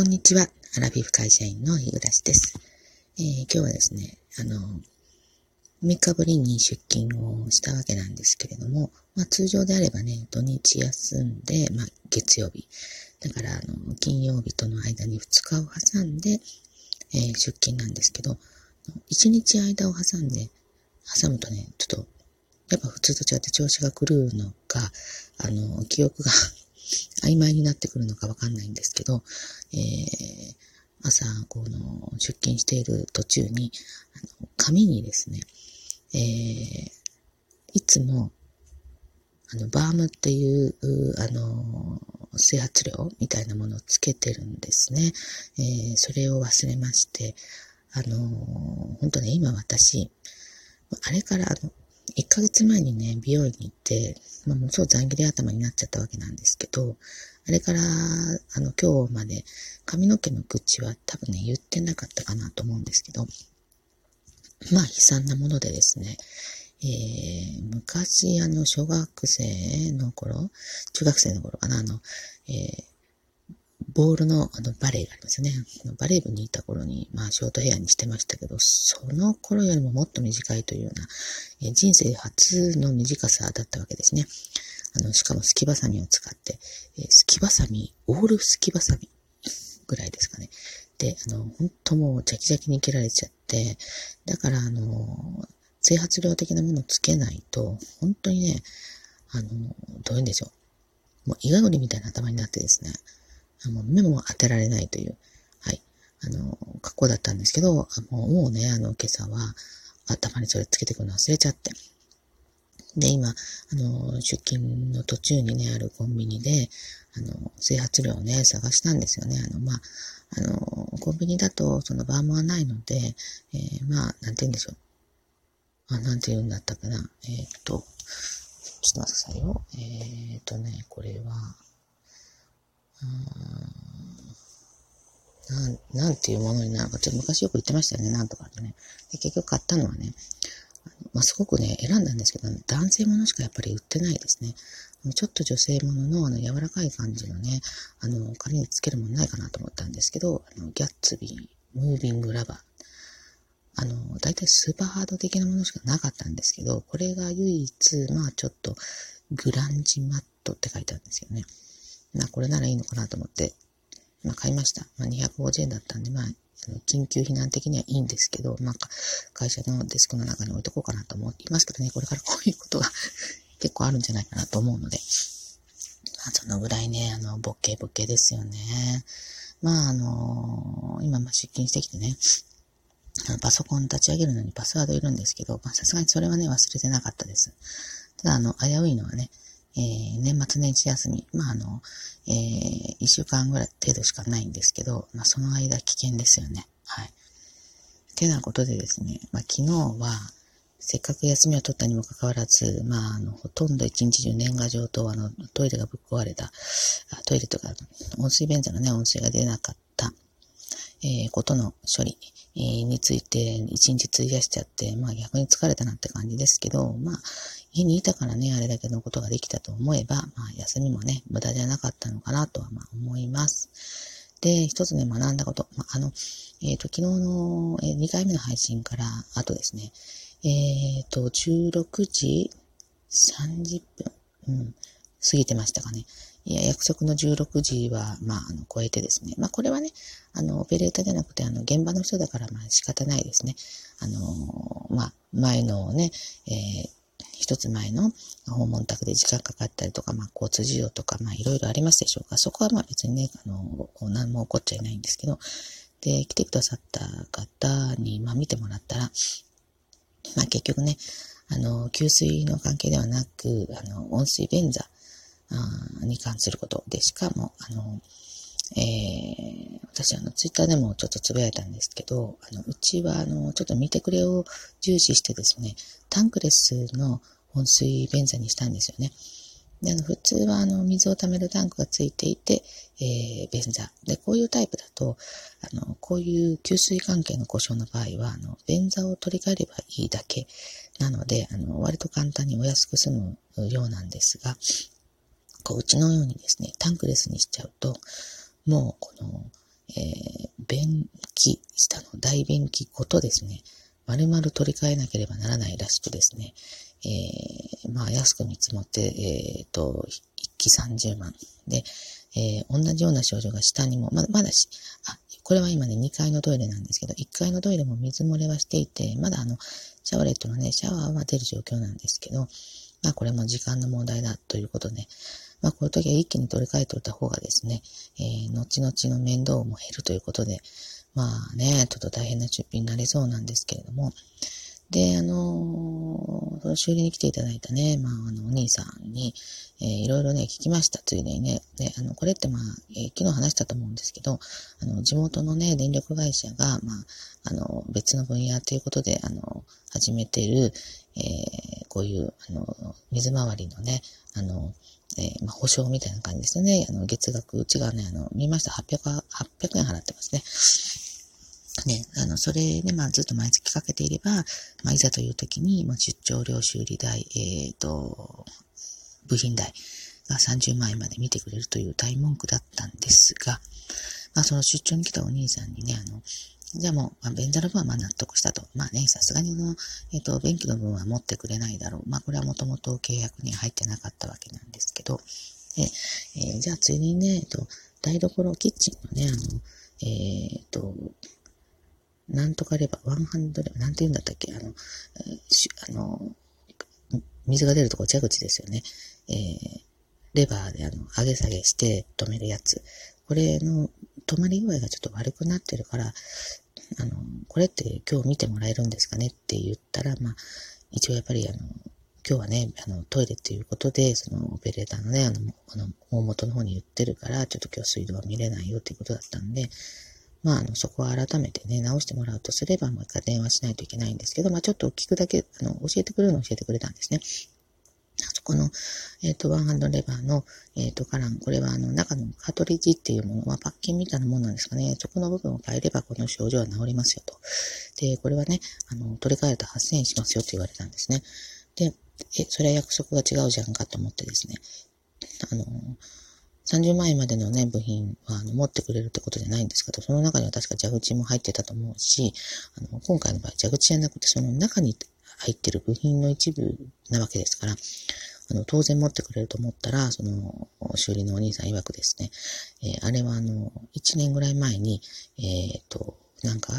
こんにちは。アラビフ会社員の日暮です。えー、今日はですね、あの、3日ぶりに出勤をしたわけなんですけれども、まあ通常であればね、土日休んで、まあ月曜日。だから、あの、金曜日との間に2日を挟んで、えー、出勤なんですけど、1日間を挟んで、挟むとね、ちょっと、やっぱ普通と違って調子が狂うのか、あの、記憶が曖昧になってくるのかわかんないんですけど、えー、朝、この、出勤している途中に、あの紙にですね、えー、いつも、あの、バームっていう、あの、整髪料みたいなものをつけてるんですね。えー、それを忘れまして、あの、本当ね、今私、あれからあの、1ヶ月前にね、美容院に行って、まあ、もう超残切り頭になっちゃったわけなんですけど、あれから、あの、今日まで髪の毛の愚痴は多分ね、言ってなかったかなと思うんですけど、まあ、悲惨なものでですね、えー、昔、あの、小学生の頃、中学生の頃かな、あの、えー、ボールのあのバレーがありますよね。バレー部にいた頃に、まあショートヘアにしてましたけど、その頃よりももっと短いというような、え人生初の短さだったわけですね。あの、しかもすきばさみを使って、えすきばさみ、オールすきばさみぐらいですかね。で、あの、本当もうジャキジャキに切られちゃって、だからあの、整髪量的なものをつけないと、本当にね、あの、どういうんでしょう。もう、イガゴリみたいな頭になってですね、もう目も当てられないという、はい、あの、格好だったんですけど、もうもうね、あの、今朝は頭にそれつけてくるの忘れちゃって。で、今、あの、出勤の途中にね、あるコンビニで、あの、整髪料をね、探したんですよね。あの、まあ、あの、コンビニだと、そのバームはないので、えー、まあ、なんて言うんでしょう。あ、なんて言うんだったかな。えー、っと、ちょっと待ってくださいよ。えー、っとね、これは、なん、なんていうものになるか、ちょっと昔よく言ってましたよね、なんとかってね。で、結局買ったのはね、まあ、すごくね、選んだんですけど、男性ものしかやっぱり売ってないですね。ちょっと女性ものの、あの、柔らかい感じのね、あの、髪につけるものないかなと思ったんですけど、あの、ギャッツビー、ムービングラバー。あの、大体スーパーハード的なものしかなかったんですけど、これが唯一、まあちょっと、グランジマットって書いてあるんですよね。まあ、これならいいのかなと思って、まあ、買いました。まあ、250円だったんで、まあ、緊急避難的にはいいんですけど、まあ、会社のデスクの中に置いとこうかなと思っていますけどね、これからこういうことが 結構あるんじゃないかなと思うので、まあ、そのぐらいね、あの、ボケボケですよね。まあ、あのー、今、ま出勤してきてね、あのパソコン立ち上げるのにパスワードいるんですけど、まあ、さすがにそれはね、忘れてなかったです。ただ、あの、危ういのはね、えー、年末年始休み、まあ、あの、えー、一週間ぐらい程度しかないんですけど、まあ、その間危険ですよね。はい。てなことでですね、まあ、昨日は、せっかく休みを取ったにもかかわらず、まあ、あの、ほとんど一日中年賀状と、あの、トイレがぶっ壊れた、トイレとか、温水便座のね、温水が出なかった、えー、ことの処理、えー、について一日費やしちゃって、まあ逆に疲れたなって感じですけど、まあ、家にいたからね、あれだけのことができたと思えば、まあ、休みもね、無駄じゃなかったのかなとは、まあ、思います。で、一つね、学んだこと。まあ、あの、えっ、ー、と、昨日の、え、2回目の配信から、あとですね、えっ、ー、と、16時30分、うん、過ぎてましたかね。いや、約束の16時は、まあ、あの、超えてですね。まあ、これはね、あの、オペレーターじゃなくて、あの、現場の人だから、まあ、仕方ないですね。あの、まあ、前のね、えー、一つ前の訪問宅で時間かかったりとか、まあ、交通事情とか、まあ、いろいろありますでしょうか。そこはまあ別にね、あの、何も起こっちゃいないんですけど、で、来てくださった方に、まあ、見てもらったら、まあ、結局ね、あの、給水の関係ではなく、あの、温水便座に関することで、しかも、あの、えー、私、あの、ツイッターでもちょっとつぶやいたんですけど、あの、うちは、あの、ちょっと見てくれを重視してですね、タンクレスの温水便座にしたんですよね。で、あの、普通は、あの、水を溜めるタンクがついていて、えー、便座。で、こういうタイプだと、あの、こういう給水関係の故障の場合は、あの、便座を取り替えればいいだけなので、あの、割と簡単にお安く済むようなんですが、こう、うちのようにですね、タンクレスにしちゃうと、もう、この、えー、便器、下の大便器ごとですね、丸々取り替えなければならないらしくですね、えー、まあ安く見積もって、えっ、ー、と、1期30万。で、えー、同じような症状が下にも、まだ、まだし、あ、これは今ね、2階のトイレなんですけど、1階のトイレも水漏れはしていて、まだあの、シャワレットのね、シャワーは出る状況なんですけど、まあこれも時間の問題だということで、まあこういう時は一気に取り替えておいた方がですね、えー、後々の面倒も減るということで、まあね、ちょっと大変な出費になりそうなんですけれども、で、あのー、その修理に来ていただいたね、まあ、あの、お兄さんに、えー、いろいろね、聞きました、ついでにね。で、あの、これってまあ、えー、昨日話したと思うんですけど、あの、地元のね、電力会社が、まあ、あの、別の分野ということで、あの、始めている、えー、こういう、あの、水回りのね、あの、えー、まあ、保証みたいな感じですよね。あの、月額、うちがね、あの、見ました、800、800円払ってますね。ね、あの、それで、まあ、ずっと毎月かけていれば、まあ、いざという時に、まあ、出張料修理代、えっ、ー、と、部品代が30万円まで見てくれるという大文句だったんですが、まあ、その出張に来たお兄さんにね、あの、じゃあもう、まあ、便座の分はまあ納得したと。まあね、さすがにの、えっ、ー、と、便器の分は持ってくれないだろう。まあ、これはもともと契約に入ってなかったわけなんですけど、でえー、じゃあついにね、えっ、と、台所、キッチンのね、あの、えっ、と、なんとかレバー、ワンハンドレバー、なんて言うんだったっけ？あの、しあの、水が出るとこ蛇口ですよね。えー、レバーであの、上げ下げして止めるやつ。これの止まり具合がちょっと悪くなってるから、あの、これって今日見てもらえるんですかねって言ったら、まあ、一応やっぱりあの、今日はね、あの、トイレっていうことで、そのオペレーターのね、あの、あの大元の方に言ってるから、ちょっと今日水道は見れないよっていうことだったんで、まあ、あの、そこは改めてね、直してもらうとすれば、もう一回電話しないといけないんですけど、まあ、ちょっと聞くだけ、あの、教えてくれるのを教えてくれたんですね。この、えっ、ー、と、ワンハンドレバーの、えっ、ー、と、カラン、これはあの、中のカトリッジっていうもの、まあ、パッキンみたいなもんなんですかね。そこの部分を変えれば、この症状は治りますよと。で、これはね、あの、取り替えると8000円しますよって言われたんですね。で、え、それは約束が違うじゃんかと思ってですね。あの、30万円までのね、部品はあの持ってくれるってことじゃないんですけど、その中には確か蛇口も入ってたと思うし、あの、今回の場合蛇口じゃなくて、その中に入ってる部品の一部なわけですから、あの、当然持ってくれると思ったら、その、修理のお兄さん曰くですね、えー、あれはあの、1年ぐらい前に、えっ、と、なんか、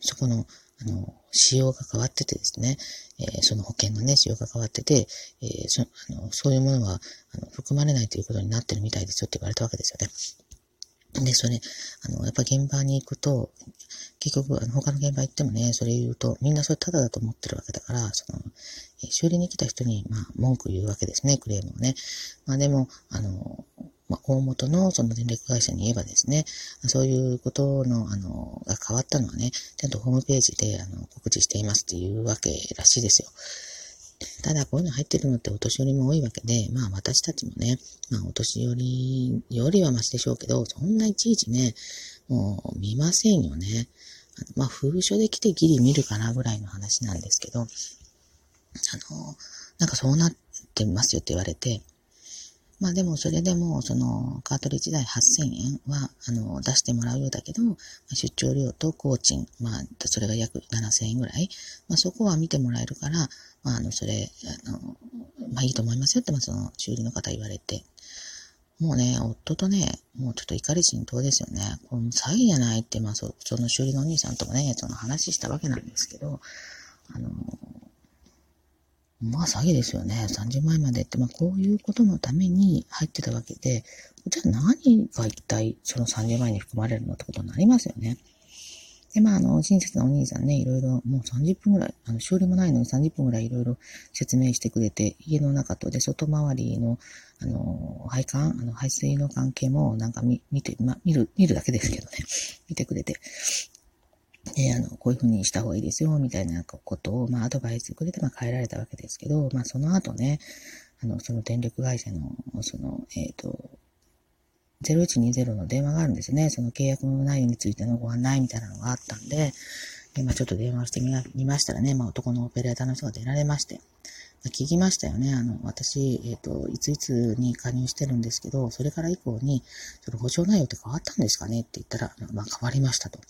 そこの、あの、仕様が変わっててですね、えー、その保険のね、仕様が変わってて、えー、そあのそういうものはあの含まれないということになってるみたいですよって言われたわけですよね。で、それ、あの、やっぱ現場に行くと、結局、あの、他の現場行ってもね、それ言うと、みんなそれタダだと思ってるわけだから、その、え修理に来た人に、まあ、文句言うわけですね、クレームをね。まあでも、あの、まあ、大元のその電力会社に言えばですね、そういうことの、あの、が変わったのはね、ちゃんとホームページで、あの、告知していますっていうわけらしいですよ。ただ、こういうの入ってるのってお年寄りも多いわけで、まあ私たちもね、まあお年寄りよりはマシでしょうけど、そんないちいちね、もう見ませんよね。まあ封書で来てギリ見るかなぐらいの話なんですけど、あの、なんかそうなってますよって言われて、まあでもそれでも、そのカートリッジ代8000円は、あの、出してもらうようだけど、出張料と工賃、まあ、それが約7000円ぐらい、まあそこは見てもらえるから、まああの、それ、あの、まあいいと思いますよって、まあその修理の方言われて。もうね、夫とね、もうちょっと怒り心頭ですよね。この詐欺じゃないって、まあそ、その修理のお兄さんともね、その話したわけなんですけど、あの、まあ詐欺ですよね。30万円までって、まあこういうことのために入ってたわけで、じゃあ何が一体その30万円に含まれるのってことになりますよね。で、まあ、あの、親切なお兄さんね、いろいろ、もう30分ぐらい、あの、修理もないのに30分ぐらいいろいろ説明してくれて、家の中とで、外回りの、あの、配管、あの、排水の関係も、なんか見、見て、ま、見る、見るだけですけどね、見てくれて、で、あの、こういうふうにした方がいいですよ、みたいなことを、まあ、アドバイスくれて、まあ、変えられたわけですけど、まあ、その後ね、あの、その電力会社の、その、えっ、ー、と、0120の電話があるんですね。その契約の内容についてのご案内みたいなのがあったんで、今ちょっと電話してみましたらね、まあ、男のオペレーターの人が出られまして、聞きましたよね。あの、私、えっ、ー、と、いついつに加入してるんですけど、それから以降に、その保証内容って変わったんですかねって言ったら、まあ、変わりましたと。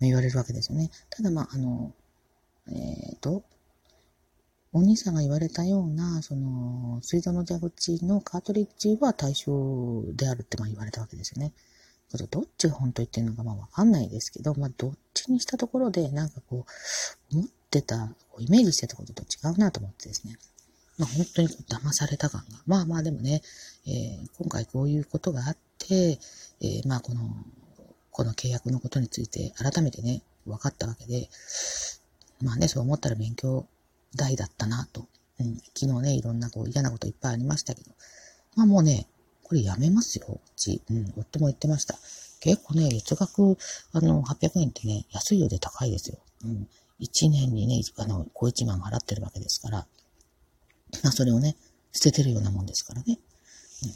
言われるわけですよね。ただ、まあ、あの、えっ、ー、と、お兄さんが言われたような、その、水道の蛇口のカートリッジは対象であるってまあ言われたわけですよね。どっちが本当言ってるのかまあわかんないですけど、まあどっちにしたところで、なんかこう、思ってた、イメージしてたことと違うなと思ってですね。まあ本当に騙された感が。まあまあでもね、えー、今回こういうことがあって、えー、まあこの、この契約のことについて改めてね、分かったわけで、まあね、そう思ったら勉強代だったなと。うん、昨日ね、いろんなこう嫌なこといっぱいありましたけど、まあもうね、これやめますよ、うち。うん、夫も言ってました。結構ね、月額、あの、800円ってね、安いようで高いですよ。うん。1年にね、あの、小1万払ってるわけですから、まあそれをね、捨ててるようなもんですからね。うん。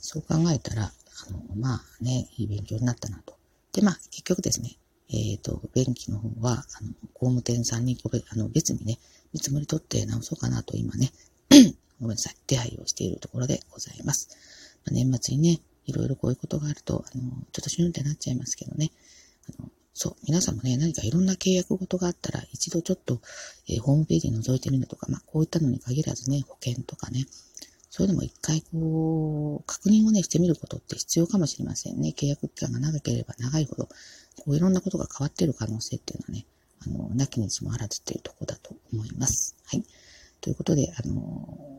そう考えたら、あの、まあね、いい勉強になったなと。で、まあ結局ですね、えっ、ー、と、便器の方は、あの、工務店さんにあの別にね、見積もり取って直そうかなと今ね、ごめんなさい、手配をしているところでございます。まあ、年末にね、いろいろこういうことがあると、あの、ちょっとシュンってなっちゃいますけどね。あのそう、皆さんもね、何かいろんな契約事があったら、一度ちょっと、えー、ホームページに覗いてみるとか、まあ、こういったのに限らずね、保険とかね、そういうのも一回こう、確認をね、してみることって必要かもしれませんね。契約期間が長ければ長いほど、こういろんなことが変わっている可能性っていうのはね、あの、なきにしもあらずっていうとこだと思います。はい。ということで、あの、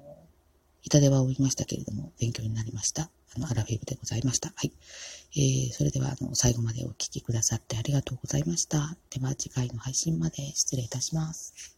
痛手は負いましたけれども、勉強になりました。あの、アラフィブでございました。はい。えー、それでは、あの、最後までお聴きくださってありがとうございました。では、次回の配信まで失礼いたします。